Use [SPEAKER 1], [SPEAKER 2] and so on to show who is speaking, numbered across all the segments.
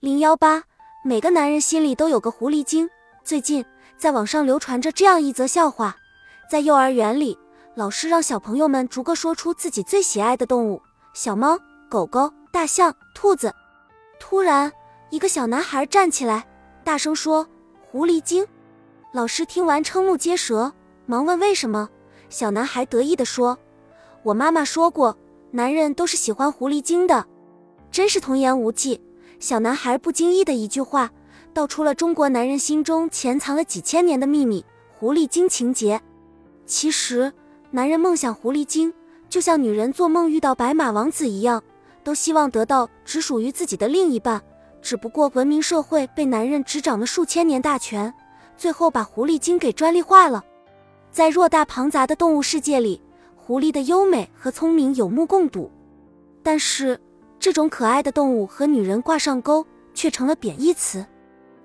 [SPEAKER 1] 零幺八，每个男人心里都有个狐狸精。最近在网上流传着这样一则笑话：在幼儿园里，老师让小朋友们逐个说出自己最喜爱的动物，小猫、狗狗、大象、兔子。突然，一个小男孩站起来，大声说：“狐狸精！”老师听完瞠目结舌，忙问为什么。小男孩得意地说：“我妈妈说过，男人都是喜欢狐狸精的。”真是童言无忌。小男孩不经意的一句话，道出了中国男人心中潜藏了几千年的秘密——狐狸精情节。其实，男人梦想狐狸精，就像女人做梦遇到白马王子一样，都希望得到只属于自己的另一半。只不过，文明社会被男人执掌了数千年大权，最后把狐狸精给专利化了。在偌大庞杂的动物世界里，狐狸的优美和聪明有目共睹。但是，这种可爱的动物和女人挂上钩，却成了贬义词。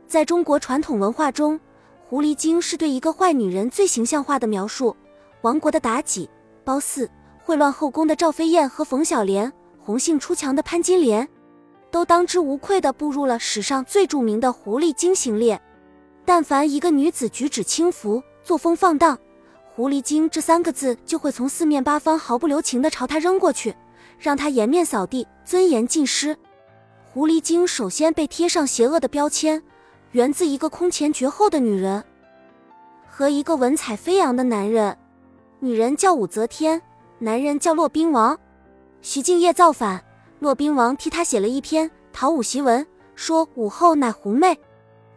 [SPEAKER 1] 在中国传统文化中，狐狸精是对一个坏女人最形象化的描述。亡国的妲己、褒姒，秽乱后宫的赵飞燕和冯小莲，红杏出墙的潘金莲，都当之无愧地步入了史上最著名的狐狸精行列。但凡一个女子举止轻浮、作风放荡，狐狸精这三个字就会从四面八方毫不留情地朝她扔过去。让他颜面扫地，尊严尽失。狐狸精首先被贴上邪恶的标签，源自一个空前绝后的女人和一个文采飞扬的男人。女人叫武则天，男人叫骆宾王。徐敬业造反，骆宾王替他写了一篇讨武檄文，说武后乃狐媚。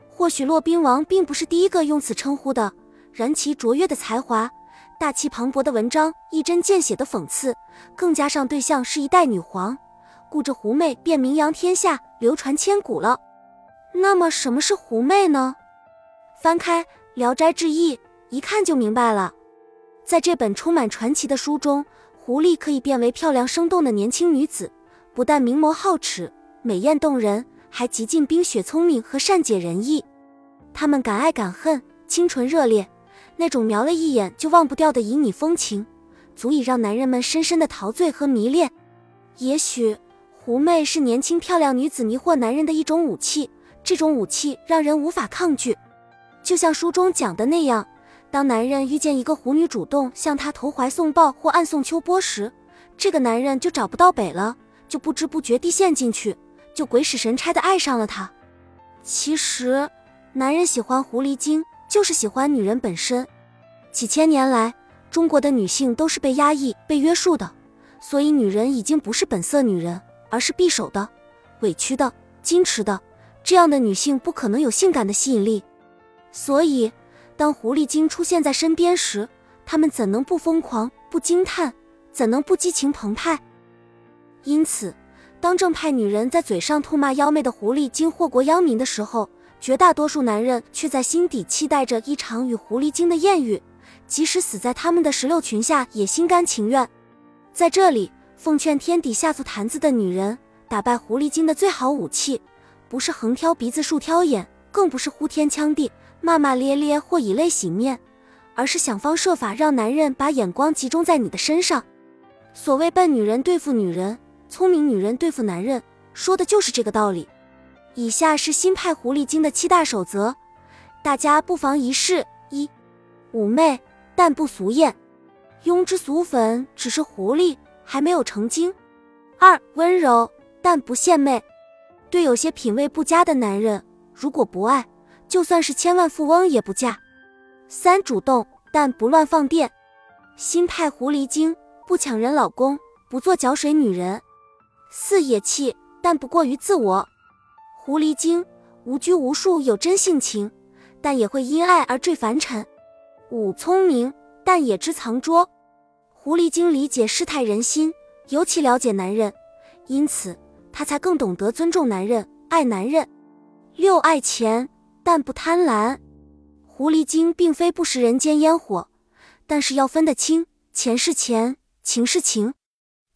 [SPEAKER 1] 或许骆宾王并不是第一个用此称呼的，然其卓越的才华。大气磅礴的文章，一针见血的讽刺，更加上对象是一代女皇，故这狐媚便名扬天下，流传千古了。那么什么是狐媚呢？翻开《聊斋志异》，一看就明白了。在这本充满传奇的书中，狐狸可以变为漂亮生动的年轻女子，不但明眸皓齿、美艳动人，还极尽冰雪聪明和善解人意。她们敢爱敢恨，清纯热烈。那种瞄了一眼就忘不掉的旖旎风情，足以让男人们深深的陶醉和迷恋。也许狐媚是年轻漂亮女子迷惑男人的一种武器，这种武器让人无法抗拒。就像书中讲的那样，当男人遇见一个狐女主动向他投怀送抱或暗送秋波时，这个男人就找不到北了，就不知不觉地陷进去，就鬼使神差地爱上了她。其实，男人喜欢狐狸精。就是喜欢女人本身。几千年来，中国的女性都是被压抑、被约束的，所以女人已经不是本色女人，而是匕首的、委屈的、矜持的。这样的女性不可能有性感的吸引力。所以，当狐狸精出现在身边时，她们怎能不疯狂、不惊叹？怎能不激情澎湃？因此，当正派女人在嘴上痛骂妖媚的狐狸精祸国殃民的时候，绝大多数男人却在心底期待着一场与狐狸精的艳遇，即使死在他们的石榴裙下，也心甘情愿。在这里，奉劝天底下做坛子的女人，打败狐狸精的最好武器，不是横挑鼻子竖挑眼，更不是呼天抢地、骂骂咧咧或以泪洗面，而是想方设法让男人把眼光集中在你的身上。所谓笨女人对付女人，聪明女人对付男人，说的就是这个道理。以下是新派狐狸精的七大守则，大家不妨一试：一、妩媚但不俗艳，庸脂俗粉只是狐狸还没有成精；二、温柔但不献媚，对有些品味不佳的男人，如果不爱，就算是千万富翁也不嫁；三、主动但不乱放电，新派狐狸精不抢人老公，不做搅水女人；四、野气但不过于自我。狐狸精无拘无束，有真性情，但也会因爱而坠凡尘。五聪明，但也知藏拙。狐狸精理解世态人心，尤其了解男人，因此他才更懂得尊重男人、爱男人。六爱钱，但不贪婪。狐狸精并非不食人间烟火，但是要分得清，钱是钱，情是情。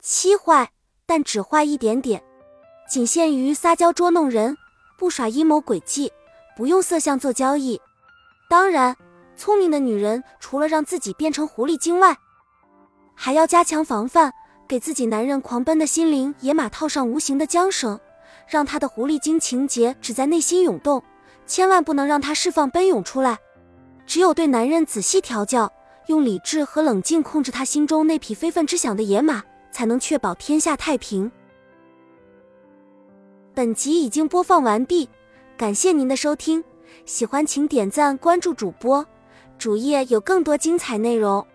[SPEAKER 1] 七坏，但只坏一点点，仅限于撒娇捉弄人。不耍阴谋诡计，不用色相做交易。当然，聪明的女人除了让自己变成狐狸精外，还要加强防范，给自己男人狂奔的心灵野马套上无形的缰绳，让他的狐狸精情节只在内心涌动，千万不能让他释放奔涌出来。只有对男人仔细调教，用理智和冷静控制他心中那匹非分之想的野马，才能确保天下太平。本集已经播放完毕，感谢您的收听，喜欢请点赞关注主播，主页有更多精彩内容。